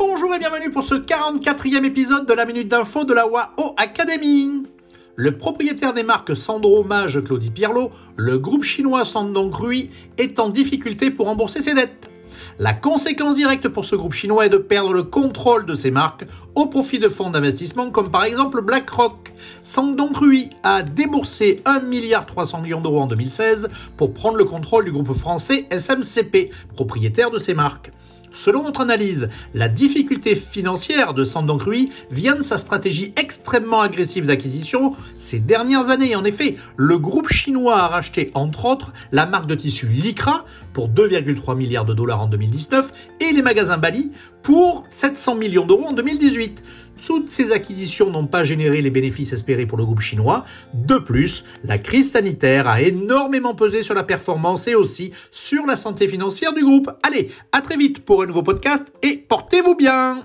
et bienvenue pour ce 44e épisode de la Minute d'Info de la WAO Academy. Le propriétaire des marques Sandro Mage Claudie Pierlot, le groupe chinois Sandong Rui, est en difficulté pour rembourser ses dettes. La conséquence directe pour ce groupe chinois est de perdre le contrôle de ses marques au profit de fonds d'investissement comme par exemple BlackRock. Sandong Rui a déboursé 1,3 milliard d'euros en 2016 pour prendre le contrôle du groupe français SMCP, propriétaire de ses marques. Selon notre analyse, la difficulté financière de Sandong Rui vient de sa stratégie extrêmement agressive d'acquisition ces dernières années. En effet, le groupe chinois a racheté entre autres la marque de tissu Lycra pour 2,3 milliards de dollars en 2019 les magasins Bali pour 700 millions d'euros en 2018. Toutes ces acquisitions n'ont pas généré les bénéfices espérés pour le groupe chinois. De plus, la crise sanitaire a énormément pesé sur la performance et aussi sur la santé financière du groupe. Allez, à très vite pour un nouveau podcast et portez-vous bien